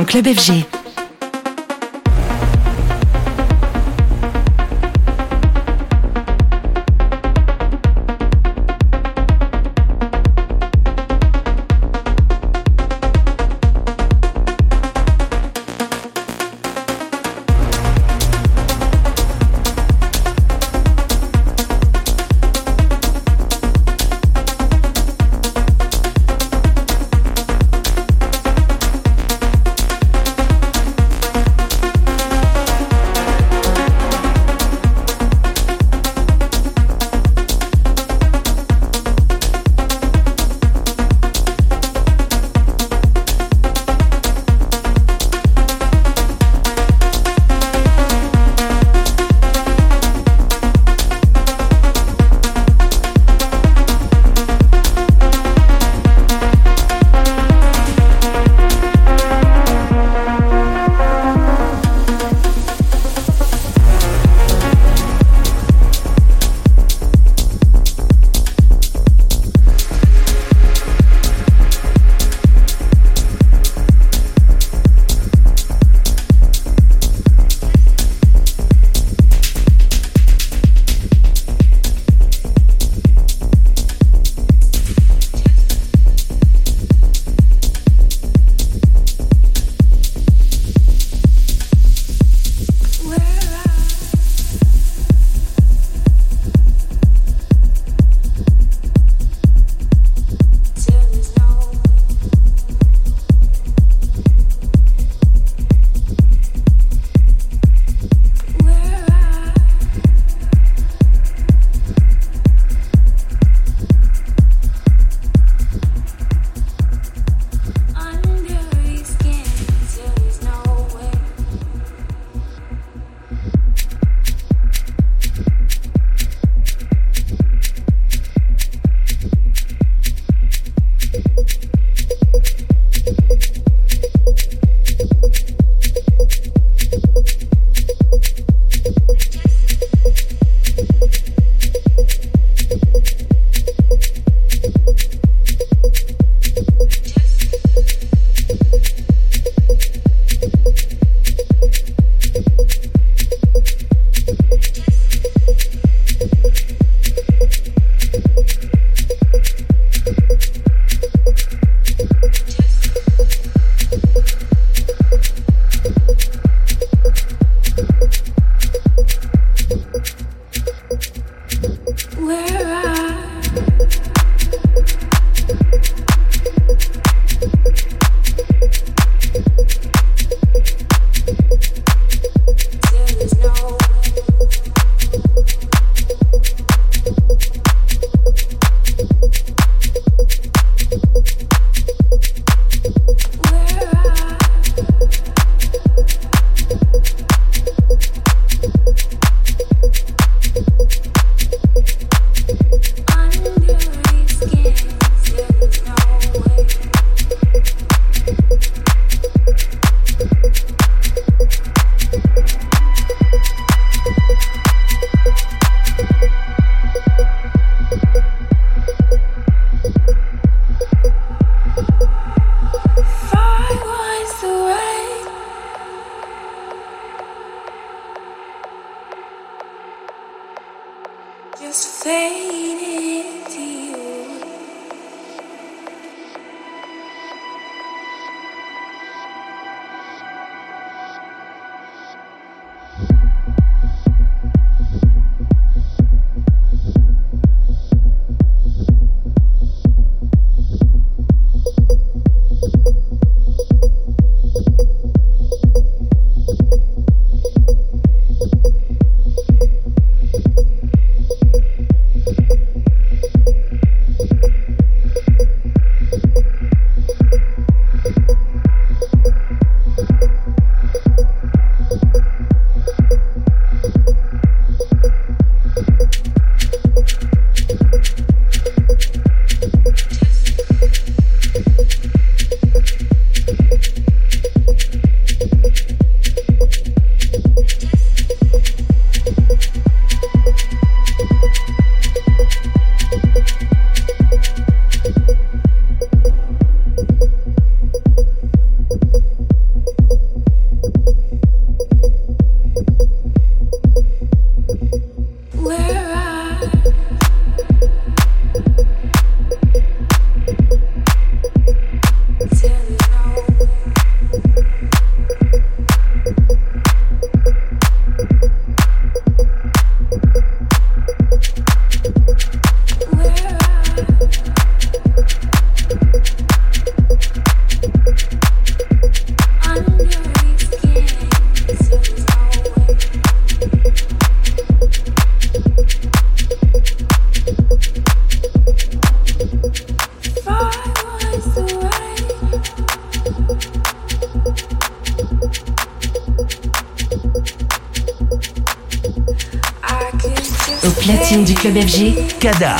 Dans Club FG. года.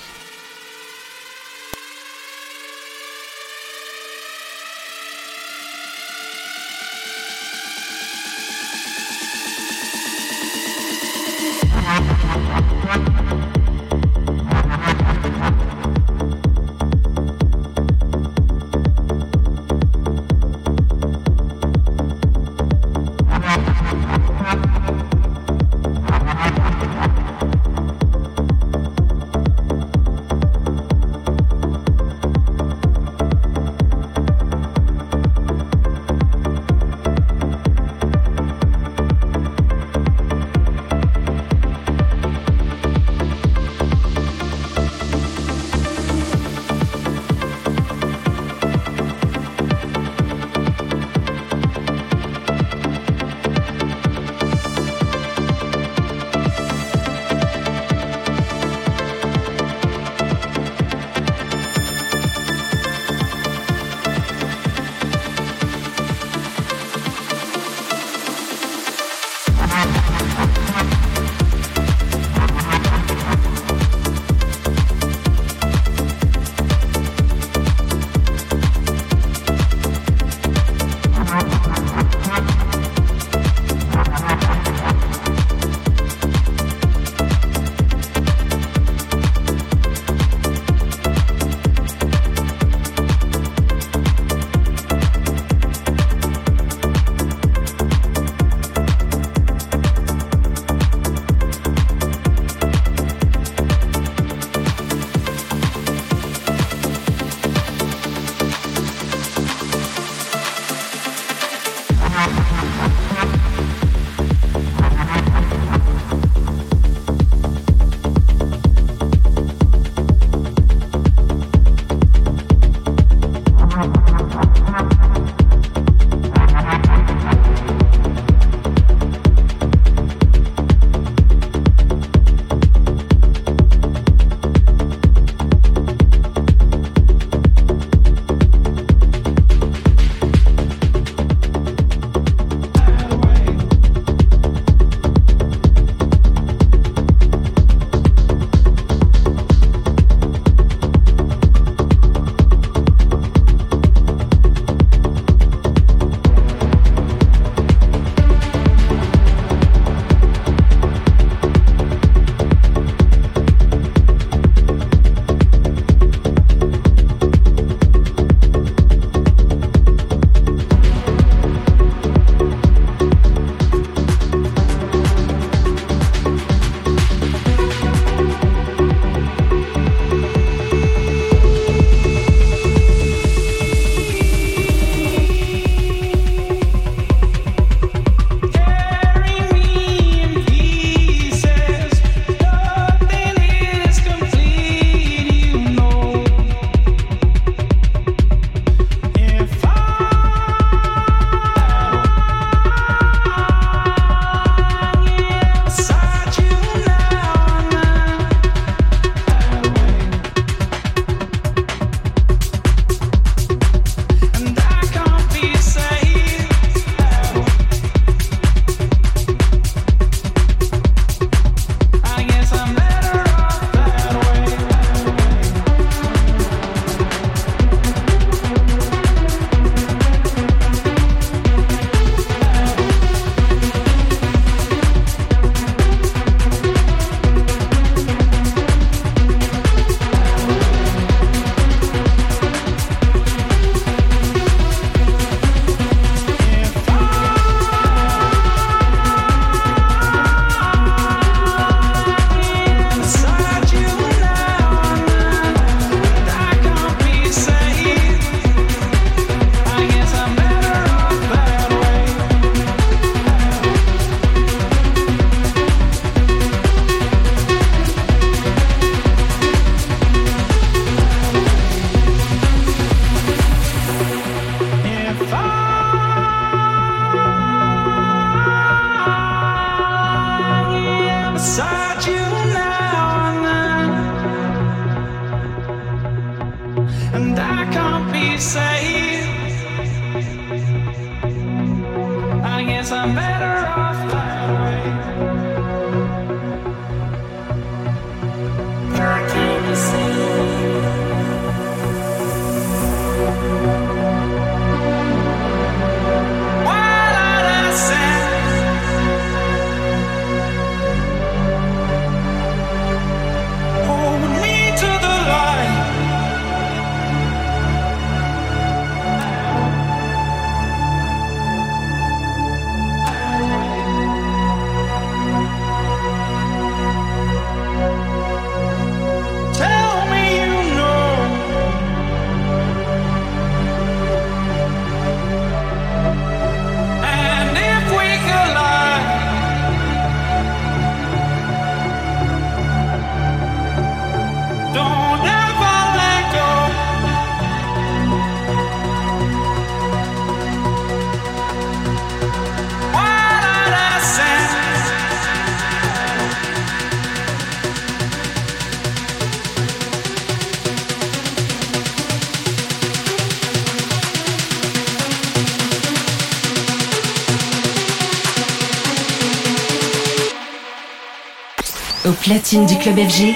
Platine du club FG,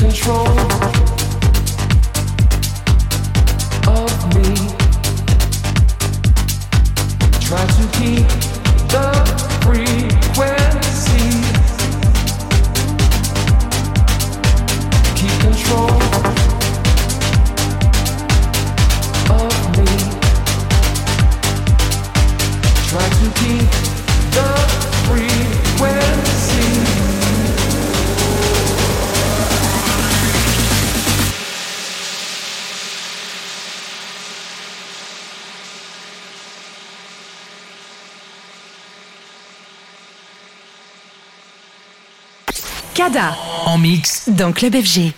control. En mix dans Club FG.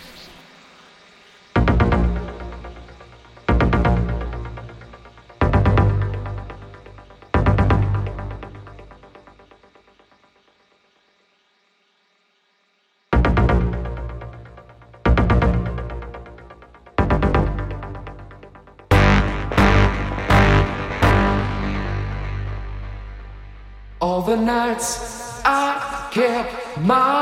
All the nights I kept my eyes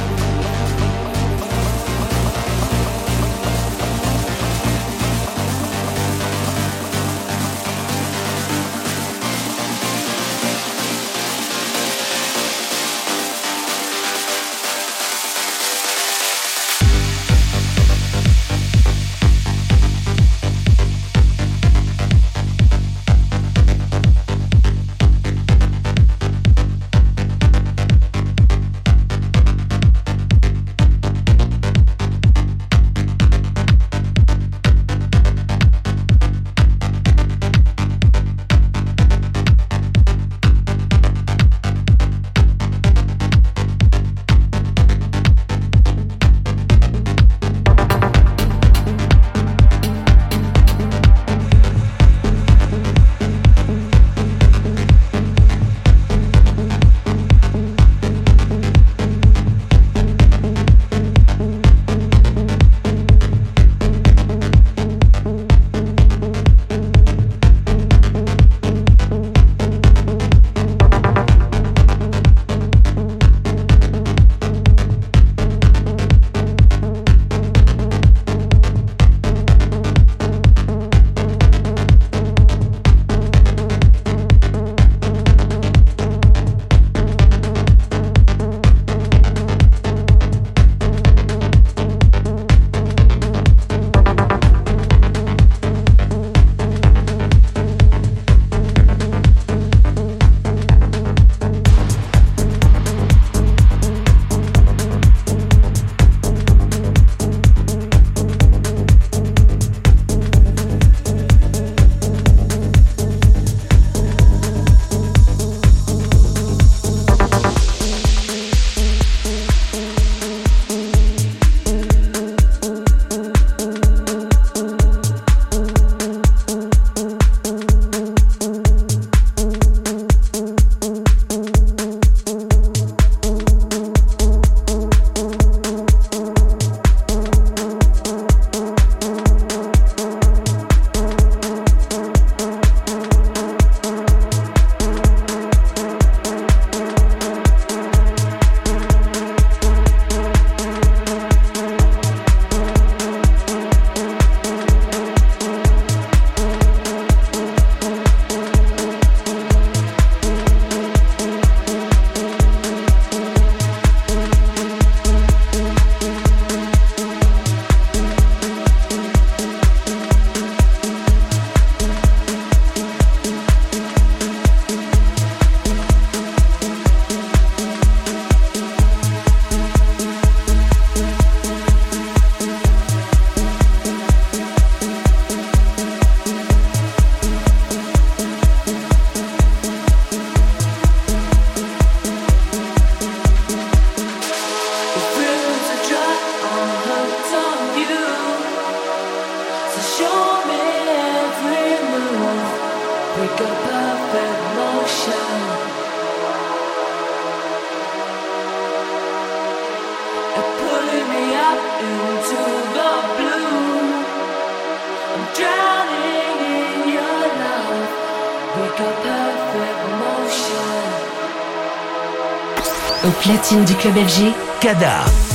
platine du club FG, Kadar.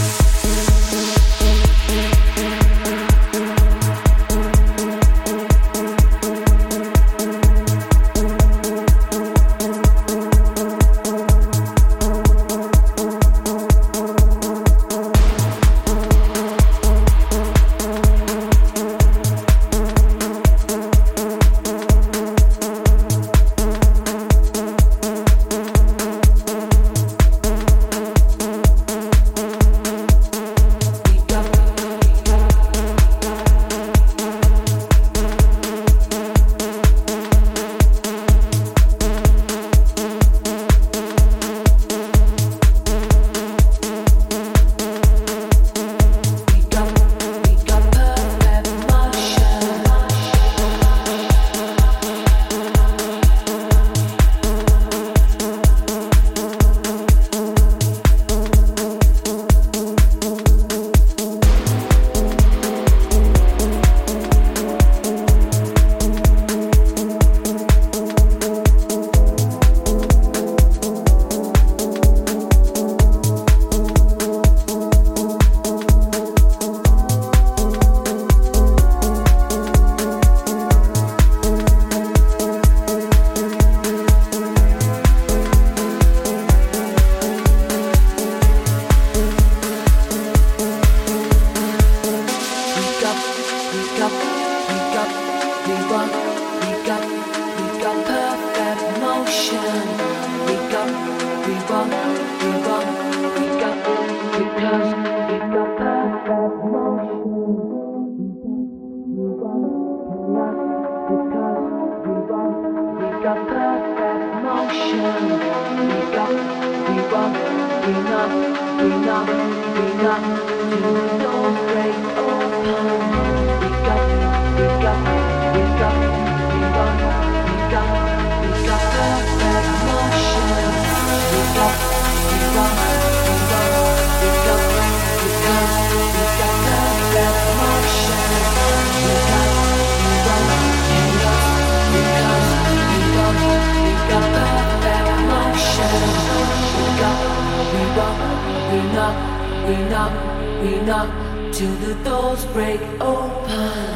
We go, we walk. till the doors break open.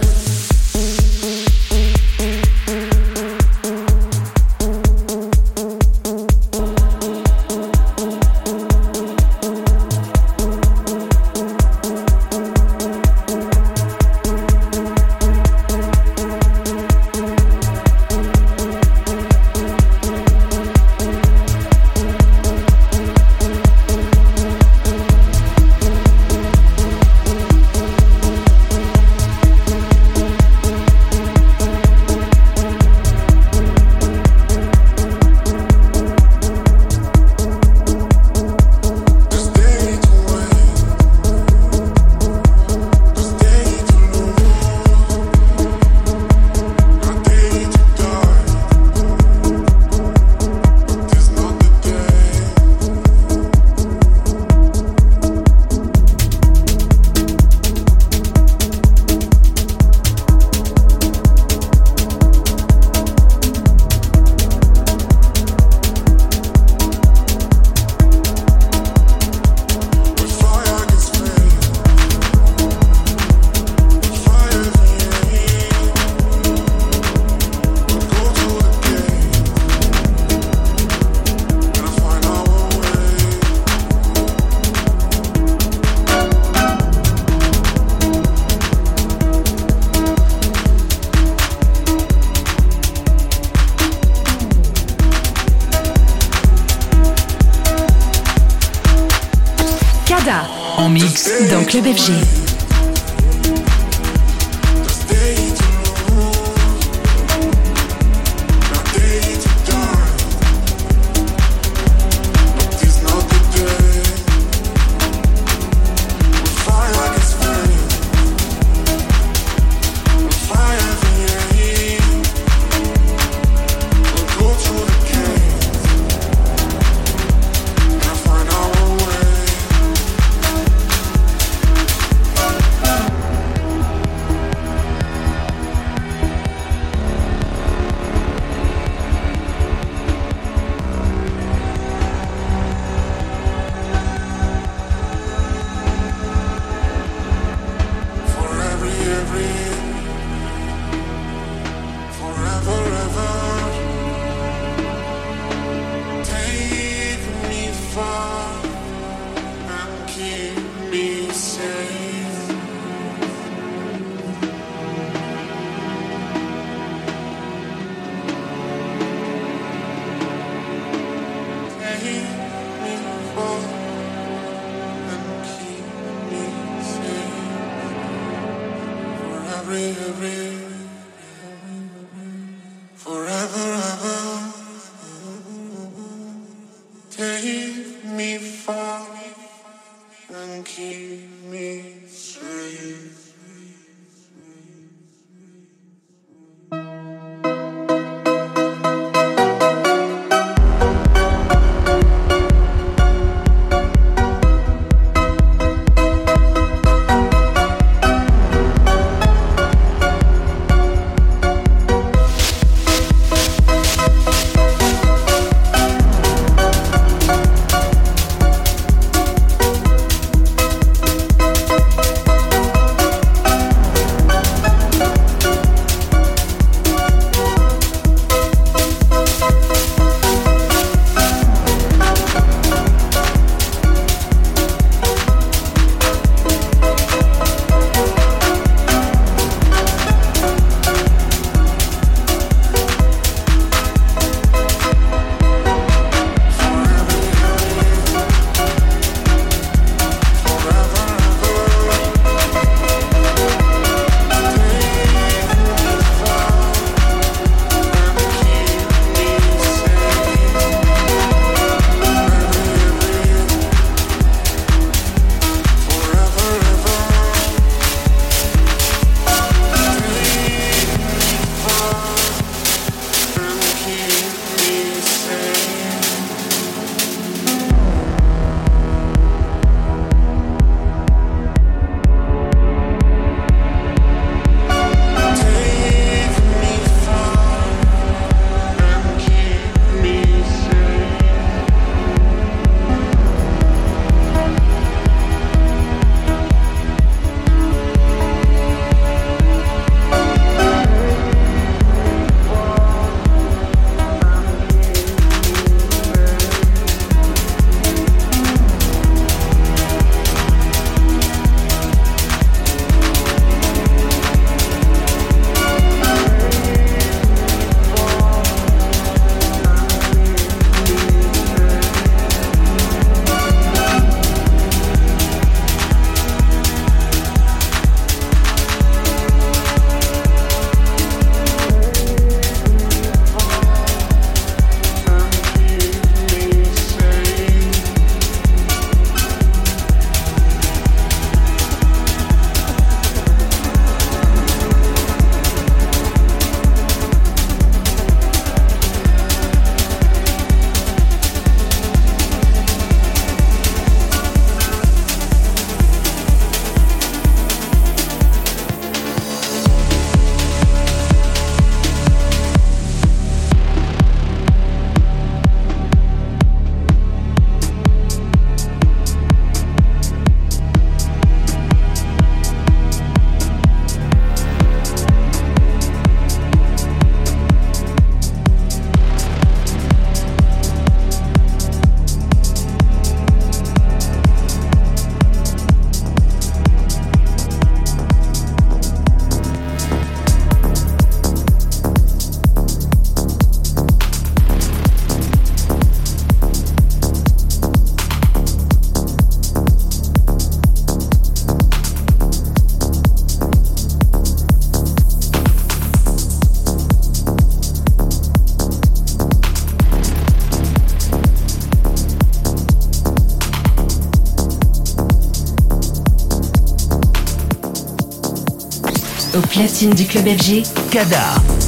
Platine du club FG. Kada.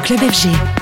Club FG.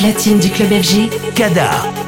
Platine du club FG. Kada.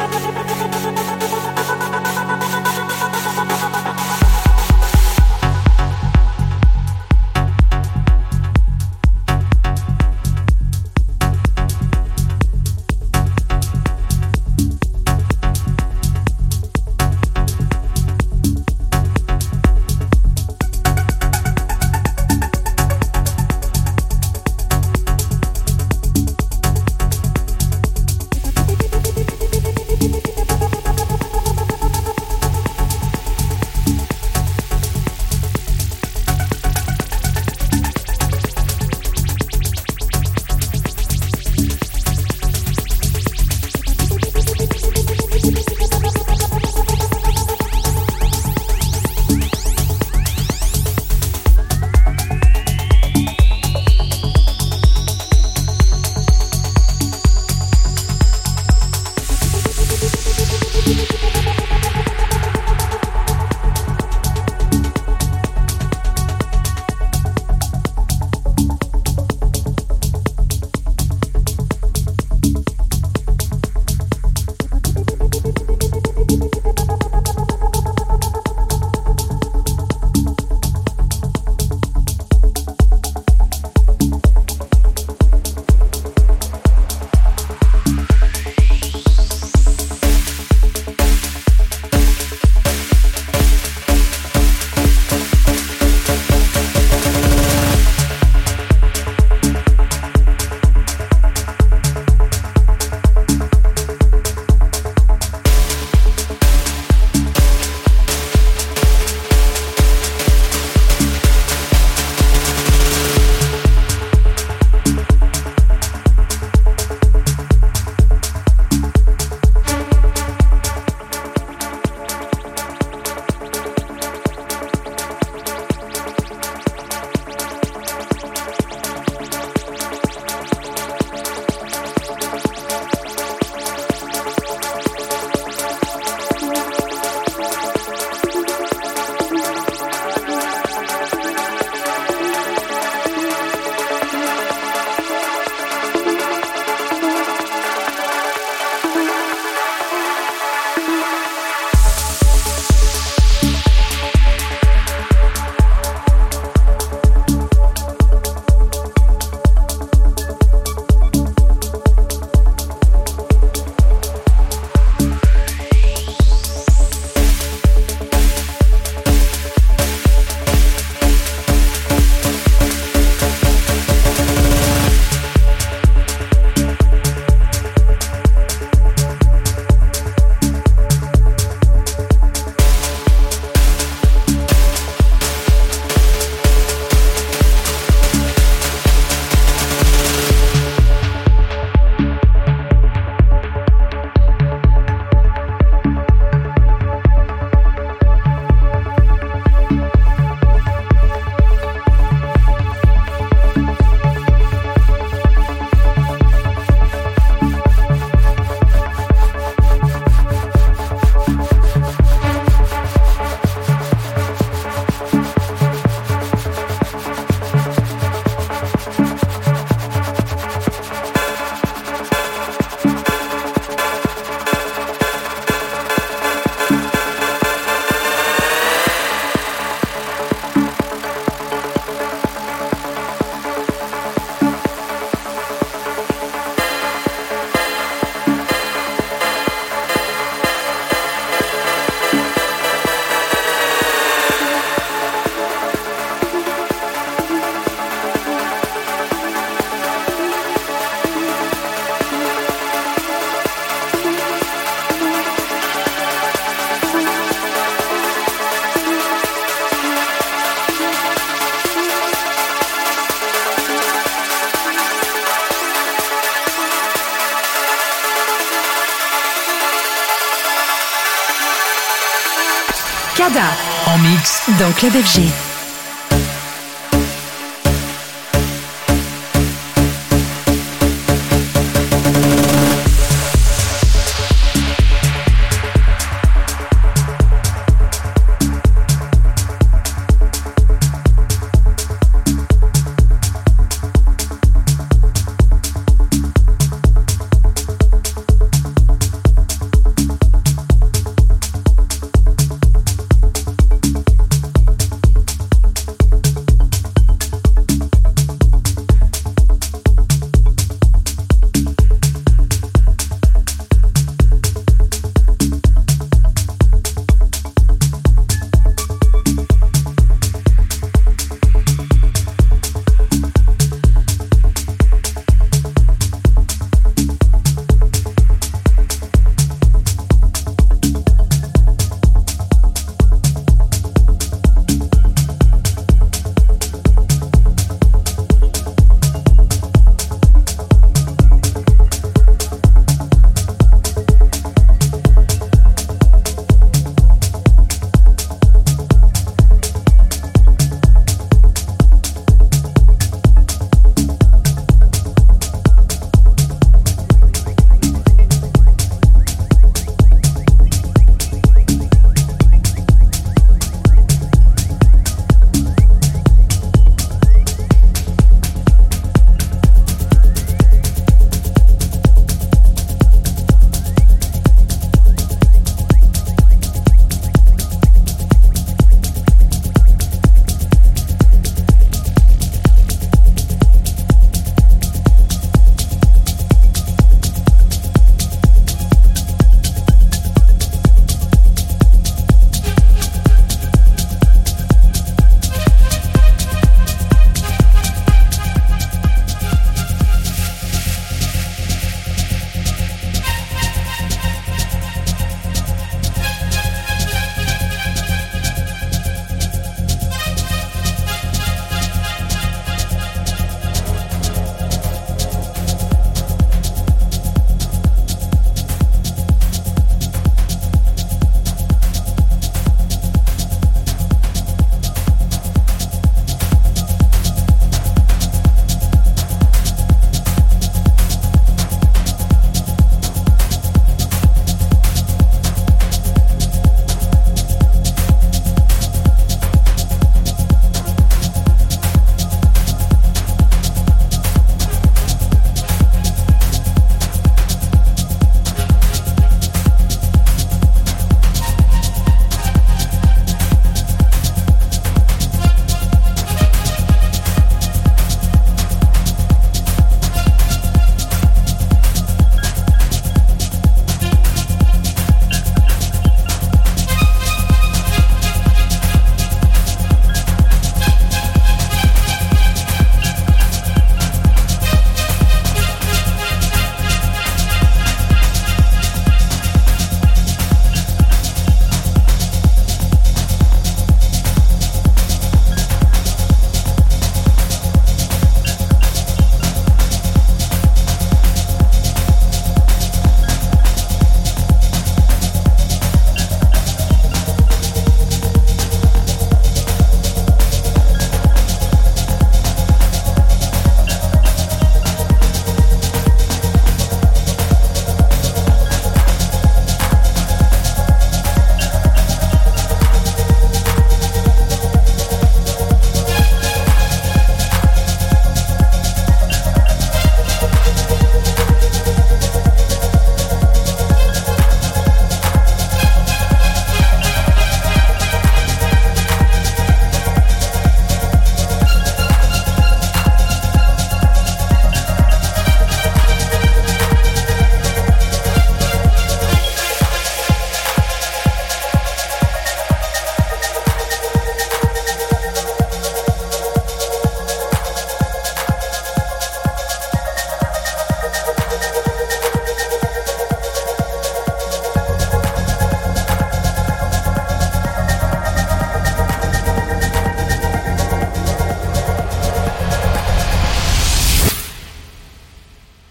Dans Club FG.